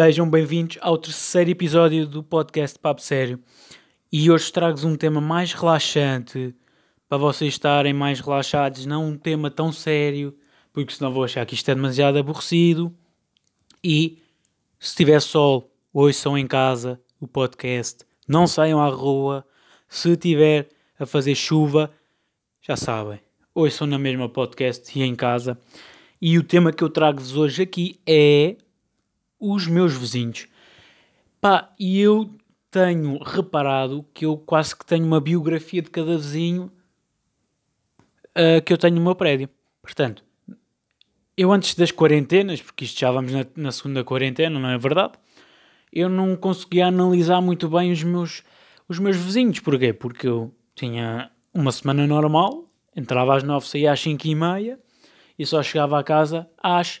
Sejam bem-vindos ao terceiro episódio do podcast Papo Sério. E hoje trago-vos um tema mais relaxante, para vocês estarem mais relaxados, não um tema tão sério, porque senão vou achar que isto é demasiado aborrecido. E se tiver sol, ouçam em casa o podcast, não saiam à rua. Se tiver a fazer chuva, já sabem, ouçam na mesma podcast e em casa. E o tema que eu trago-vos hoje aqui é os meus vizinhos. Pá, e eu tenho reparado que eu quase que tenho uma biografia de cada vizinho uh, que eu tenho no meu prédio. Portanto, eu antes das quarentenas, porque isto já vamos na, na, segunda quarentena, não é verdade? Eu não conseguia analisar muito bem os meus, os meus vizinhos. Porquê? Porque eu tinha uma semana normal, entrava às nove, saía às cinco e meia e só chegava a casa às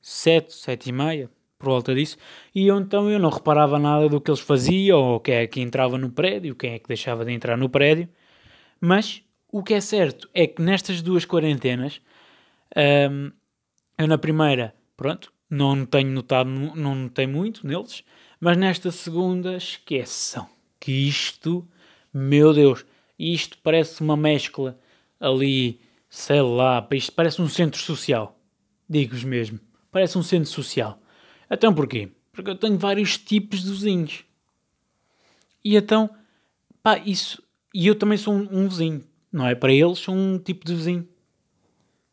sete, sete e meia por volta disso, e eu, então eu não reparava nada do que eles faziam, ou quem é que entrava no prédio, quem é que deixava de entrar no prédio, mas o que é certo é que nestas duas quarentenas, hum, eu na primeira, pronto, não tenho notado, não notei muito neles, mas nesta segunda, esqueçam que isto, meu Deus, isto parece uma mescla ali, sei lá, isto parece um centro social, digo-vos mesmo, parece um centro social. Então porquê? Porque eu tenho vários tipos de vizinhos. E então, pá, isso. E eu também sou um, um vizinho, não é? Para eles, sou um tipo de vizinho.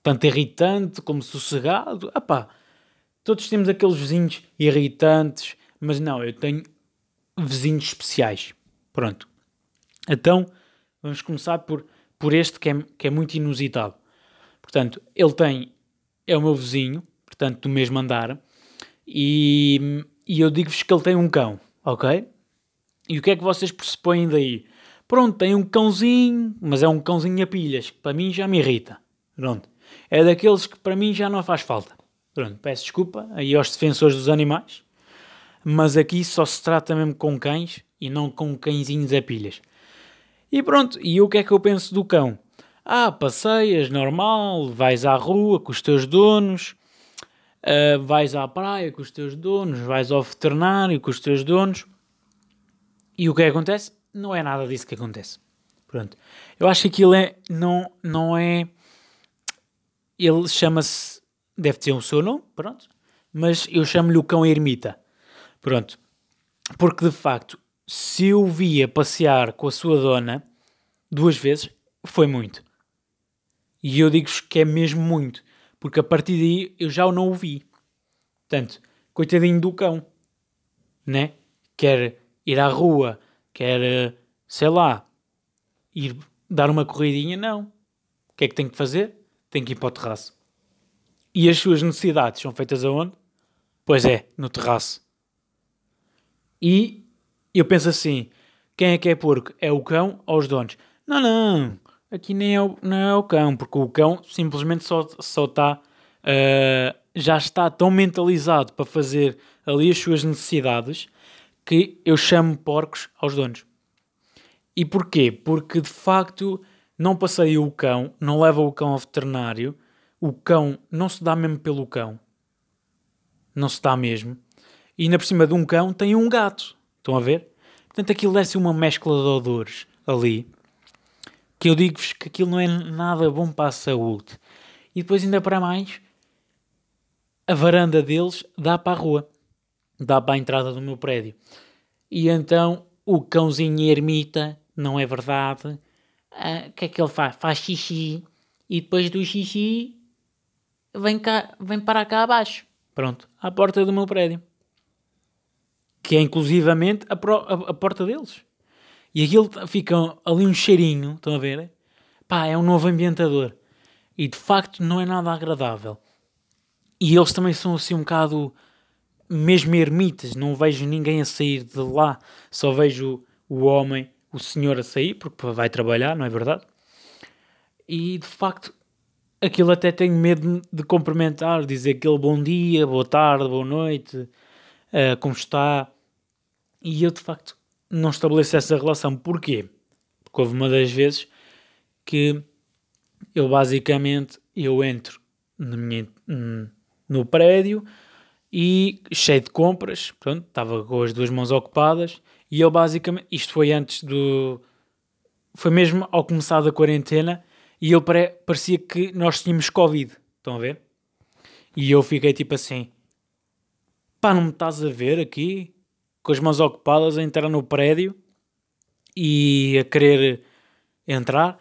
Tanto irritante como sossegado. Ah pá, todos temos aqueles vizinhos irritantes, mas não, eu tenho vizinhos especiais. Pronto. Então, vamos começar por, por este que é, que é muito inusitado. Portanto, ele tem, é o meu vizinho, portanto, do mesmo andar, e, e eu digo-vos que ele tem um cão, ok? E o que é que vocês pressupõem daí? Pronto, tem um cãozinho, mas é um cãozinho a pilhas, que para mim já me irrita. Pronto. É daqueles que para mim já não faz falta. Pronto, peço desculpa aí aos defensores dos animais, mas aqui só se trata mesmo com cães e não com cãezinhos a pilhas. E pronto, e o que é que eu penso do cão? Ah, passeias, normal, vais à rua com os teus donos, Uh, vais à praia com os teus donos, vais ao veterinário com os teus donos. E o que, é que acontece? Não é nada disso que acontece. Pronto. Eu acho que aquilo é, não, não é. Ele chama-se. Deve ter o seu nome, pronto. Mas eu chamo-lhe o cão ermita. Pronto. Porque de facto, se eu via passear com a sua dona duas vezes, foi muito. E eu digo-vos que é mesmo muito porque a partir daí eu já o não ouvi. Portanto, coitadinho do cão, né? Quer ir à rua, quer, sei lá, ir dar uma corridinha, não. O que é que tem que fazer? Tem que ir para o terraço. E as suas necessidades são feitas aonde? Pois é, no terraço. E eu penso assim: quem é que é porco? É o cão ou os donos? Não, não. Aqui nem é o, não é o cão, porque o cão simplesmente só, só está. Uh, já está tão mentalizado para fazer ali as suas necessidades que eu chamo porcos aos donos. E porquê? Porque de facto não passei o cão, não leva o cão ao veterinário, o cão não se dá mesmo pelo cão. Não se dá mesmo. E ainda por cima de um cão tem um gato. Estão a ver? Portanto, aquilo ser uma mescla de odores ali que eu digo-vos que aquilo não é nada bom para a saúde. E depois, ainda para mais, a varanda deles dá para a rua, dá para a entrada do meu prédio. E então o cãozinho ermita, não é verdade? O ah, que é que ele faz? Faz xixi e depois do xixi vem, cá, vem para cá abaixo. Pronto, à porta do meu prédio. Que é inclusivamente a, pro, a, a porta deles. E aquilo fica ali um cheirinho, estão a ver? Pá, é um novo ambientador. E de facto não é nada agradável. E eles também são assim um bocado mesmo ermitas, não vejo ninguém a sair de lá, só vejo o homem, o senhor a sair, porque vai trabalhar, não é verdade? E de facto, aquilo até tenho medo de cumprimentar, dizer aquele bom dia, boa tarde, boa noite, uh, como está. E eu de facto não estabeleço essa relação. Porquê? Porque houve uma das vezes que eu basicamente eu entro minha, no prédio e cheio de compras, pronto, estava com as duas mãos ocupadas e eu basicamente, isto foi antes do, foi mesmo ao começar da quarentena e ele pare, parecia que nós tínhamos Covid, estão a ver? E eu fiquei tipo assim, pá, não me estás a ver aqui, com as mãos ocupadas a entrar no prédio e a querer entrar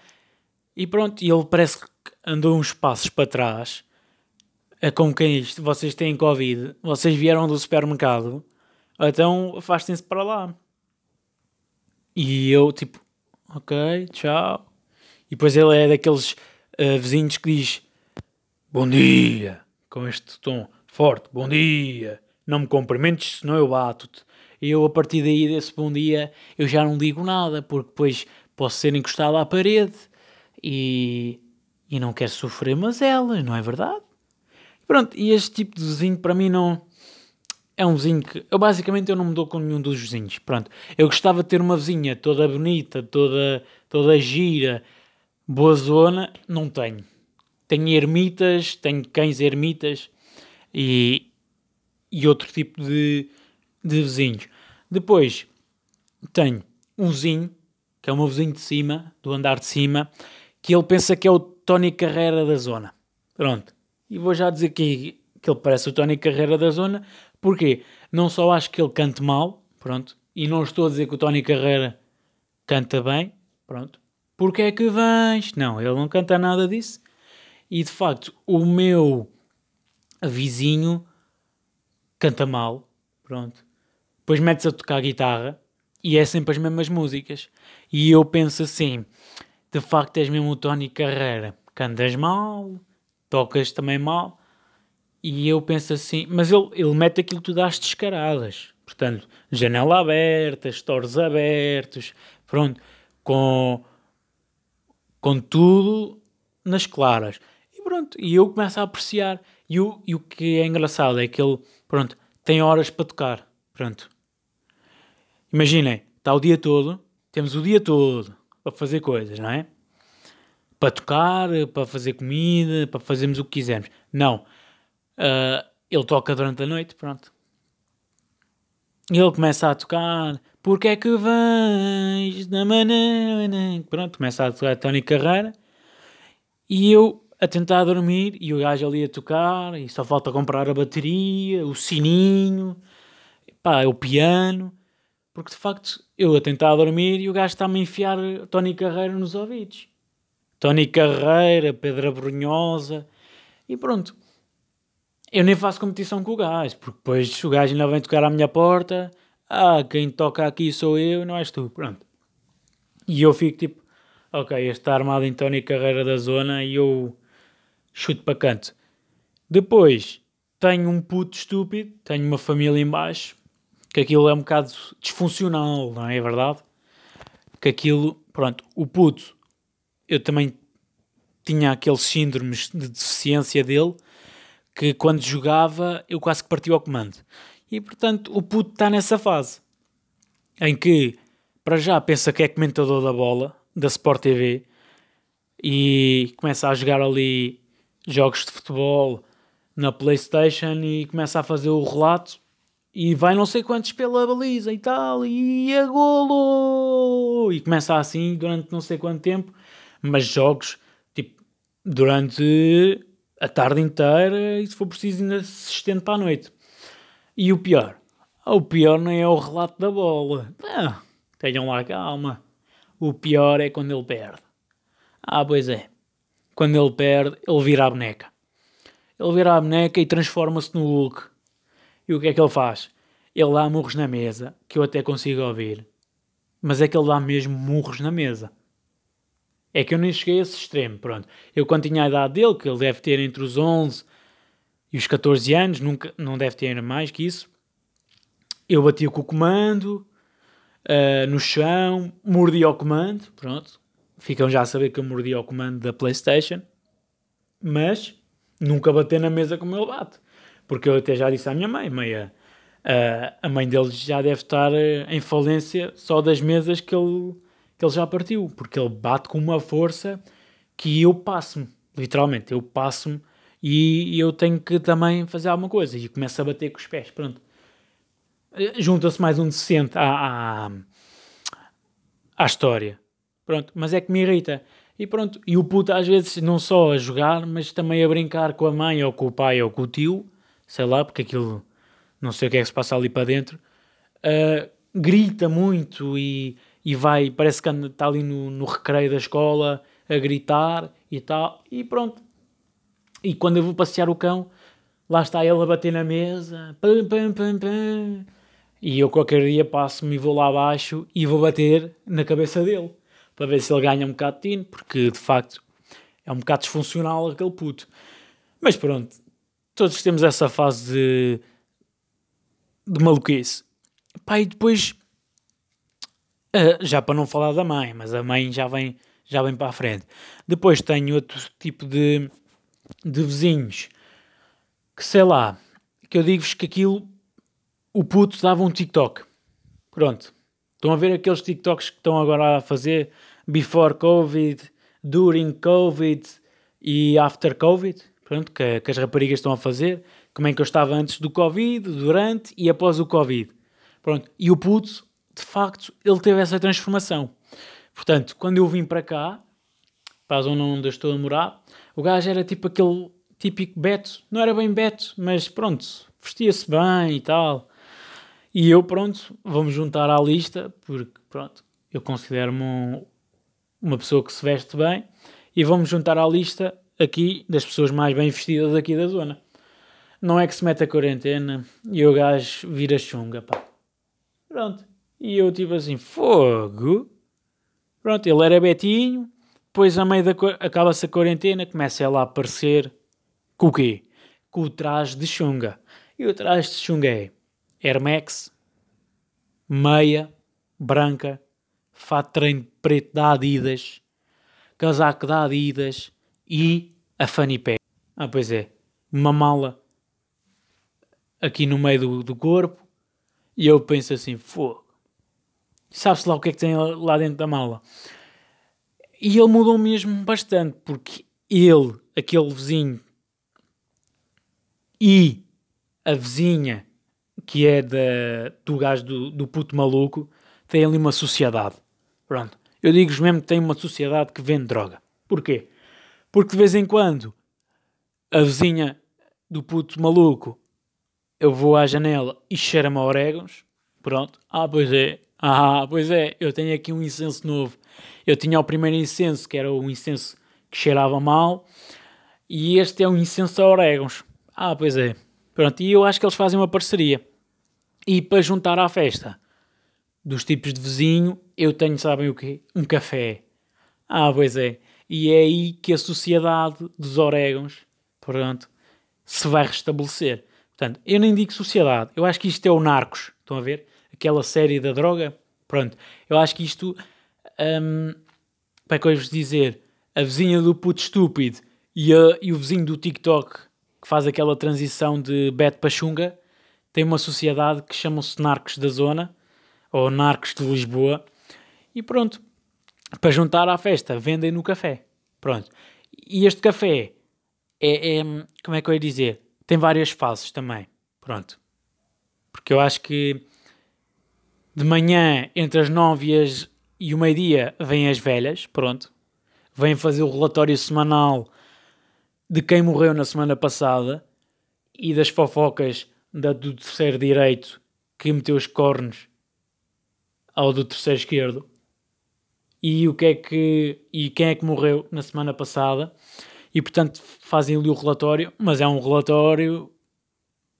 e pronto, e ele parece que andou uns passos para trás é com quem vocês têm Covid, vocês vieram do supermercado, então afastem-se para lá. E eu, tipo, ok, tchau. E depois ele é daqueles uh, vizinhos que diz bom dia, com este tom forte, bom dia, não me cumprimentes, senão eu bato-te. E eu, a partir daí, desse bom dia, eu já não digo nada, porque depois posso ser encostado à parede e, e não quero sofrer mazelas, não é verdade? Pronto, e este tipo de vizinho para mim não. É um vizinho que. Eu basicamente eu não me dou com nenhum dos vizinhos. Pronto. Eu gostava de ter uma vizinha toda bonita, toda, toda gira, boa zona. Não tenho. Tenho ermitas, tenho cães ermitas e, e outro tipo de, de vizinhos. Depois tenho um vizinho, que é o meu vizinho de cima, do andar de cima, que ele pensa que é o Tony Carreira da zona. Pronto. E vou já dizer que, que ele parece o Tony Carreira da zona, porque não só acho que ele cante mal, pronto, e não estou a dizer que o Tony Carreira canta bem, pronto. Porque é que vens? Não, ele não canta nada disso. E de facto, o meu vizinho canta mal, pronto. Depois mete-se a tocar guitarra e é sempre as mesmas músicas. E eu penso assim: de facto és mesmo o Tony Carreira, cantas mal, tocas também mal. E eu penso assim, mas ele, ele mete aquilo tudo às descaradas. Portanto, janela aberta, stores abertos, pronto, com, com tudo nas claras. E pronto, e eu começo a apreciar. E o, e o que é engraçado é que ele, pronto, tem horas para tocar. Pronto. Imaginem, está o dia todo, temos o dia todo para fazer coisas, não é? para tocar, para fazer comida, para fazermos o que quisermos. Não. Uh, ele toca durante a noite, pronto. Ele começa a tocar. Porque é que vens da maneira. Pronto, começa a tocar Tony Carreira. E eu a tentar dormir. E o gajo ali a tocar. E só falta comprar a bateria, o sininho, pá, o piano. Porque de facto eu a tentar dormir e o gajo está-me a enfiar Tony Carreira nos ouvidos. Tony Carreira, Pedra Brunhosa e pronto. Eu nem faço competição com o gajo, porque depois o gajo ainda vem tocar à minha porta. Ah, quem toca aqui sou eu, não és tu. Pronto. E eu fico tipo, ok, este está armado em Tony Carreira da zona e eu chuto para canto. Depois tenho um puto estúpido, tenho uma família embaixo, que aquilo é um bocado disfuncional, não é verdade? Que aquilo, pronto, o puto eu também tinha aqueles síndromes de deficiência dele que quando jogava eu quase que partia ao comando. E portanto o puto está nessa fase em que para já pensa que é comentador da bola da Sport TV e começa a jogar ali jogos de futebol na Playstation e começa a fazer o relato e vai não sei quantos pela baliza e tal e a golo e começa assim durante não sei quanto tempo mas jogos tipo durante a tarde inteira e se for preciso ainda se estende para a noite. E o pior? O pior não é o relato da bola. Ah, tenham lá calma. O pior é quando ele perde. Ah, pois é. Quando ele perde, ele vira a boneca. Ele vira a boneca e transforma-se no Hulk. E o que é que ele faz? Ele dá murros na mesa, que eu até consigo ouvir. Mas é que ele dá mesmo murros na mesa. É que eu nem cheguei a esse extremo, pronto. Eu quando tinha a idade dele, que ele deve ter entre os 11 e os 14 anos, nunca, não deve ter mais que isso, eu batia com o comando uh, no chão, mordia o comando, pronto. Ficam já a saber que eu mordia o comando da Playstation, mas nunca bater na mesa como ele bate. Porque eu até já disse à minha mãe, meia, a mãe dele já deve estar uh, em falência só das mesas que ele que ele já partiu, porque ele bate com uma força que eu passo-me, literalmente, eu passo-me E eu tenho que também fazer alguma coisa. E começo a bater com os pés. Pronto. Junta-se mais um decente à, à, à história. Pronto. Mas é que me irrita. E pronto. E o puto às vezes não só a jogar, mas também a brincar com a mãe ou com o pai ou com o tio. Sei lá, porque aquilo não sei o que é que se passa ali para dentro. Uh, grita muito e, e vai, parece que está ali no, no recreio da escola a gritar e tal. E pronto e quando eu vou passear o cão, lá está ele a bater na mesa. Pum, pum, pum, pum. E eu qualquer dia passo-me e vou lá abaixo e vou bater na cabeça dele. Para ver se ele ganha um bocado de tino, porque de facto é um bocado disfuncional aquele puto. Mas pronto, todos temos essa fase de, de maluquice. Pá, e depois, uh, já para não falar da mãe, mas a mãe já vem, já vem para a frente. Depois tenho outro tipo de, de vizinhos que sei lá, que eu digo-vos que aquilo o puto dava um TikTok. Pronto. Estão a ver aqueles TikToks que estão agora a fazer before Covid, during Covid e after Covid. Pronto, que, que as raparigas estão a fazer. Como é que eu estava antes do Covid, durante e após o Covid. Pronto. E o puto, de facto, ele teve essa transformação. Portanto, quando eu vim para cá, para a zona onde eu estou a morar, o gajo era tipo aquele típico Beto, não era bem Beto, mas pronto, vestia-se bem e tal. E eu, pronto, vamos juntar à lista, porque pronto, eu considero-me um, uma pessoa que se veste bem, e vamos juntar à lista aqui das pessoas mais bem vestidas aqui da zona. Não é que se mete a quarentena e o gajo vira chunga, pá. Pronto. E eu tipo assim, fogo. Pronto, ele era Betinho, depois, a meio da acaba-se a quarentena, começa ela a aparecer com o quê? Com o traje de chunga. E o traje de chunga é Air Max, meia branca, fato de treino preto da Adidas, casaco da Adidas e a Fanny Pack. Ah, pois é, uma mala aqui no meio do, do corpo e eu penso assim, fogo. Sabe-se lá o que é que tem lá dentro da mala? E ele mudou mesmo bastante, porque ele, aquele vizinho, e a vizinha, que é da, do gajo do, do puto maluco, têm ali uma sociedade. Pronto. Eu digo-vos mesmo que tem uma sociedade que vende droga. Porquê? Porque de vez em quando a vizinha do puto maluco eu vou à janela e cheira-me a orégãos. Pronto. Ah, pois é. Ah, pois é. Eu tenho aqui um incenso novo. Eu tinha o primeiro incenso, que era o incenso que cheirava mal, e este é um incenso a orégãos. Ah, pois é. Pronto, e eu acho que eles fazem uma parceria. E para juntar à festa dos tipos de vizinho, eu tenho, sabem o quê? Um café. Ah, pois é. E é aí que a sociedade dos orégãos, pronto, se vai restabelecer. Portanto, eu nem digo sociedade, eu acho que isto é o Narcos. Estão a ver? Aquela série da droga. Pronto, eu acho que isto um, para é que eu vos dizer, a vizinha do puto estúpido e, a, e o vizinho do TikTok que faz aquela transição de Beto para Xunga tem uma sociedade que chamam-se Narcos da Zona ou Narcos de Lisboa e pronto, para juntar à festa, vendem no café. Pronto. E este café é, é, como é que eu ia dizer? Tem várias fases também. Pronto. Porque eu acho que de manhã, entre as 9 e as e o meio-dia vêm as velhas, pronto. Vêm fazer o relatório semanal de quem morreu na semana passada e das fofocas da, do terceiro direito que meteu os cornos ao do terceiro esquerdo. E o que é que e quem é que morreu na semana passada e portanto fazem ali o relatório, mas é um relatório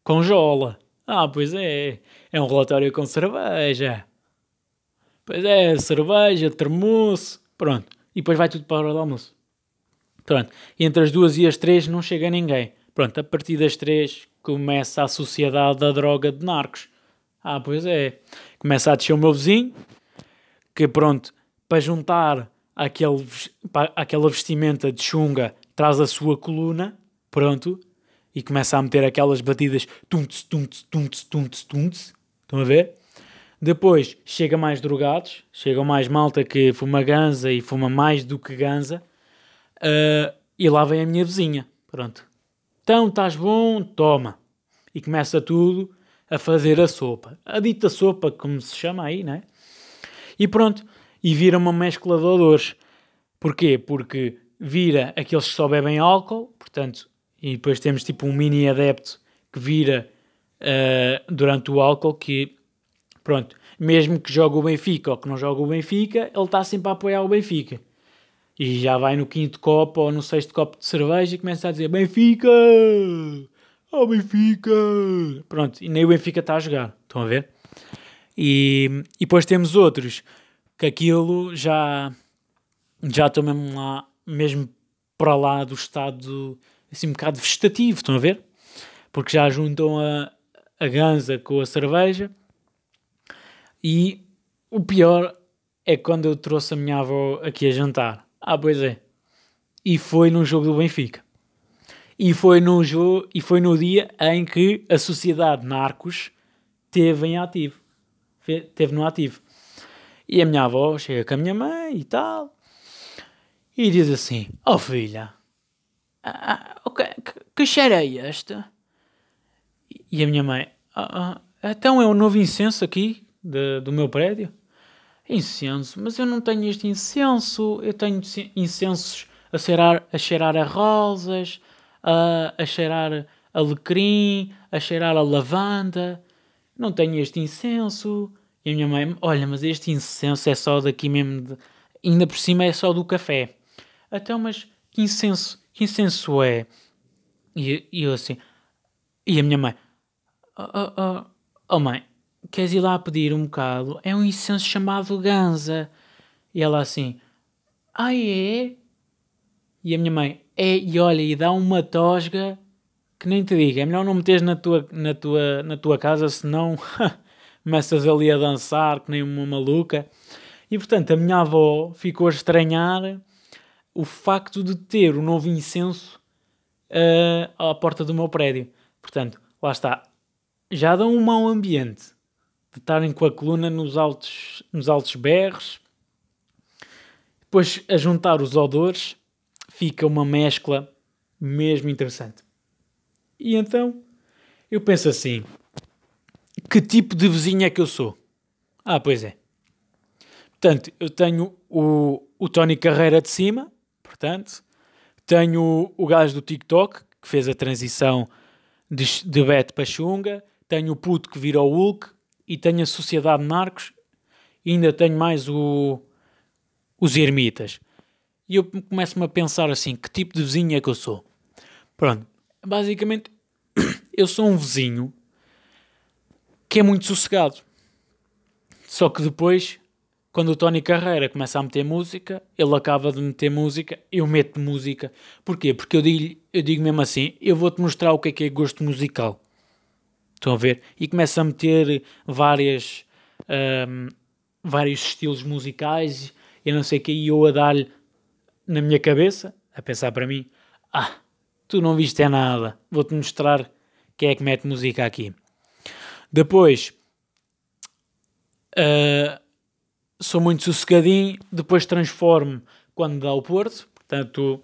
com jola. Ah, pois é, é um relatório com cerveja. Pois é, cerveja, termoço, pronto. E depois vai tudo para a hora do almoço. Pronto. E entre as duas e as três não chega ninguém. Pronto, a partir das três começa a sociedade da droga de narcos. Ah, pois é. Começa a descer o meu vizinho, que pronto, para juntar aquele, aquela vestimenta de chunga, traz a sua coluna, pronto, e começa a meter aquelas batidas tunts, tunts, tunts, tunts, tunts. Estão a ver? Depois chega mais drogados, chegam mais malta que fuma ganza e fuma mais do que ganza. Uh, e lá vem a minha vizinha. Pronto. Então, estás bom? Toma. E começa tudo a fazer a sopa. A dita sopa, como se chama aí, né? E pronto. E vira uma mescla de odores. Porquê? Porque vira aqueles que só bebem álcool, portanto, e depois temos tipo um mini adepto que vira uh, durante o álcool, que pronto, mesmo que jogue o Benfica ou que não jogue o Benfica, ele está sempre a apoiar o Benfica. E já vai no quinto copo ou no sexto copo de cerveja e começa a dizer Benfica! Oh Benfica! Pronto, e nem o Benfica está a jogar, estão a ver? E, e depois temos outros que aquilo já já estão mesmo lá, mesmo para lá do estado assim um bocado vegetativo, estão a ver? Porque já juntam a, a ganza com a cerveja e o pior é quando eu trouxe a minha avó aqui a jantar. Ah, pois é. E foi num jogo do Benfica. E foi no jogo e foi no dia em que a sociedade Narcos teve em ativo. Teve no ativo. E a minha avó chega com a minha mãe e tal. E diz assim: Oh filha, ah, ah, que, que cheiro é este? E a minha mãe: ah, ah, Então é o novo incenso aqui de, do meu prédio? Incenso? Mas eu não tenho este incenso. Eu tenho incensos a cheirar a, cheirar a rosas, a, a cheirar alecrim, a cheirar a lavanda. Não tenho este incenso. E a minha mãe, olha, mas este incenso é só daqui mesmo, de... ainda por cima é só do café. Então, mas que incenso, que incenso é? E, e eu assim, e a minha mãe, oh, oh, oh, oh mãe, queres ir lá pedir um bocado? É um incenso chamado ganza. E ela assim, ah é? E a minha mãe, é, e olha, e dá uma tosga que nem te digo, é melhor não meteres na tua, na tua, na tua casa, senão começas ali a dançar que nem uma maluca. E portanto, a minha avó ficou a estranhar o facto de ter o novo incenso uh, à porta do meu prédio. Portanto, lá está. Já dão um mau ambiente de estarem com a coluna nos altos, nos altos berros. Depois, a juntar os odores, fica uma mescla mesmo interessante. E então, eu penso assim: que tipo de vizinho é que eu sou? Ah, pois é. Portanto, eu tenho o, o Tony Carreira de cima, portanto, tenho o gajo do TikTok, que fez a transição de, de Beto para Xunga, tenho o puto que virou Hulk, e tenho a Sociedade Narcos, e ainda tenho mais o, os ermitas. E eu começo-me a pensar assim, que tipo de vizinho é que eu sou? Pronto, basicamente, eu sou um vizinho que é muito sossegado. Só que depois, quando o Tony Carreira começa a meter música, ele acaba de meter música, eu meto música. Porquê? Porque eu digo, eu digo mesmo assim, eu vou-te mostrar o que é que é gosto musical. Estão a ver? E começa a meter várias, um, vários estilos musicais e não sei o que, e eu a dar-lhe na minha cabeça, a pensar para mim, ah, tu não viste é nada, vou-te mostrar quem é que mete música aqui. Depois, uh, sou muito sossegadinho, depois transformo quando dá o Porto, portanto,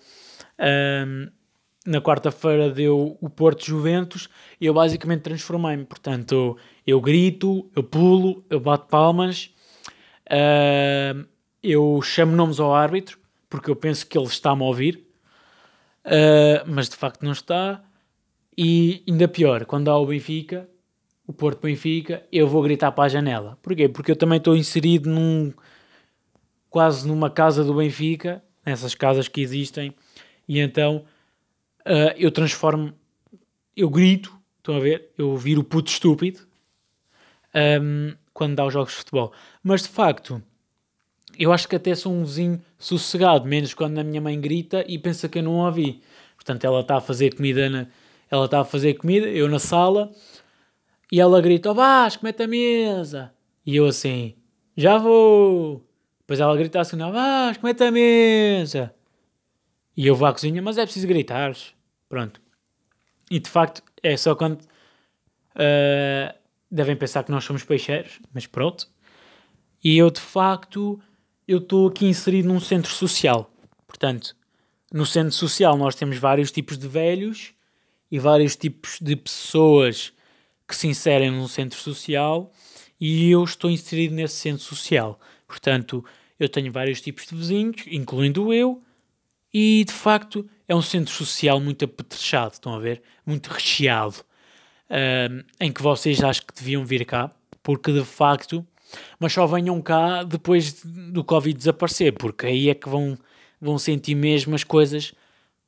uh, na quarta-feira deu o Porto Juventus e eu basicamente transformei-me, portanto, eu grito, eu pulo, eu bato palmas, uh, eu chamo nomes ao árbitro, porque eu penso que ele está-me a ouvir, mas de facto não está, e ainda pior, quando há o Benfica, o Porto Benfica, eu vou gritar para a janela. Porquê? Porque eu também estou inserido num quase numa casa do Benfica, nessas casas que existem, e então uh, eu transformo, eu grito, estão a ver? Eu viro o puto estúpido um, quando dá os jogos de futebol. Mas de facto, eu acho que até sou um vizinho sossegado, menos quando a minha mãe grita e pensa que eu não a ouvi. Portanto, ela está a fazer comida na, ela está a fazer comida, eu na sala, e ela grita, oh Vasco, mete a mesa. E eu assim, já vou. Depois ela grita assim, oh Vasco, mete a mesa. E eu vou à cozinha, mas é preciso gritar. Pronto. E de facto, é só quando uh, devem pensar que nós somos peixeiros, mas pronto. E eu de facto, eu estou aqui inserido num centro social. Portanto, no centro social nós temos vários tipos de velhos e vários tipos de pessoas que se inserem num centro social e eu estou inserido nesse centro social. Portanto, eu tenho vários tipos de vizinhos, incluindo eu, e de facto é um centro social muito apetrechado, estão a ver? Muito recheado, em que vocês acho que deviam vir cá, porque de facto, mas só venham cá depois do Covid desaparecer, porque aí é que vão, vão sentir mesmo as coisas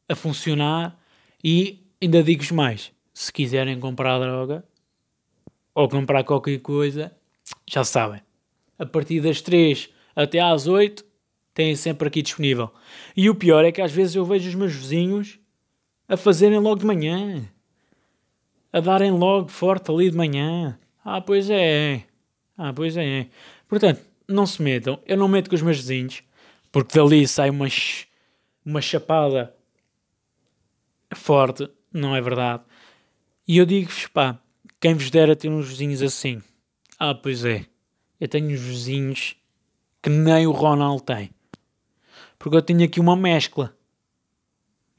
a funcionar e ainda digo mais, se quiserem comprar droga ou comprar qualquer coisa, já sabem. A partir das 3 até às 8 têm sempre aqui disponível. E o pior é que às vezes eu vejo os meus vizinhos a fazerem logo de manhã. A darem logo forte ali de manhã. Ah, pois é. Ah, pois é. Portanto, não se metam. Eu não meto com os meus vizinhos. Porque dali sai uma, uma chapada forte. Não é verdade. E eu digo-vos, pá, quem vos dera ter uns vizinhos assim. Ah, pois é. Eu tenho uns vizinhos que nem o Ronald tem. Porque eu tenho aqui uma mescla.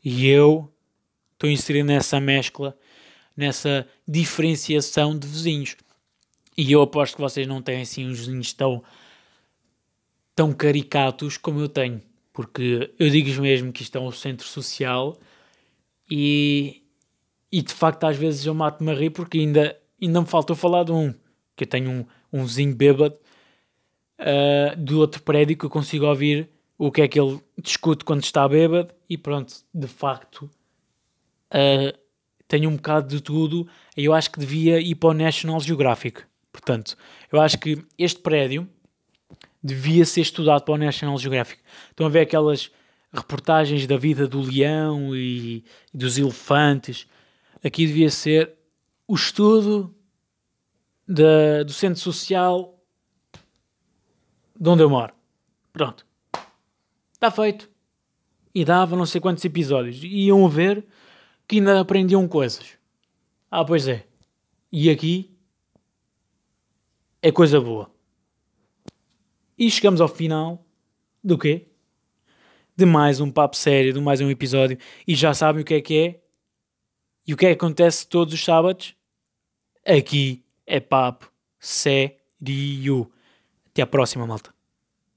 E eu estou inserido nessa mescla, nessa diferenciação de vizinhos. E eu aposto que vocês não têm assim uns vizinhos tão, tão caricatos como eu tenho. Porque eu digo mesmo que isto é um centro social e, e de facto às vezes eu mato-me a rir porque ainda, ainda me faltou falar de um. Que eu tenho um, um vizinho bêbado uh, do outro prédio que eu consigo ouvir o que é que ele discute quando está bêbado e pronto, de facto uh, tenho um bocado de tudo eu acho que devia ir para o National Geographic. Portanto, eu acho que este prédio devia ser estudado para o National Geographic. Estão a ver aquelas reportagens da vida do leão e dos elefantes. Aqui devia ser o estudo da, do centro social de onde eu moro. Pronto. Está feito. E dava não sei quantos episódios. E iam ver que ainda aprendiam coisas. Ah, pois é. E aqui é coisa boa. E chegamos ao final do quê? De mais um papo sério, de mais um episódio. E já sabem o que é que é? E o que é que acontece todos os sábados? Aqui é papo sério. Até à próxima, malta.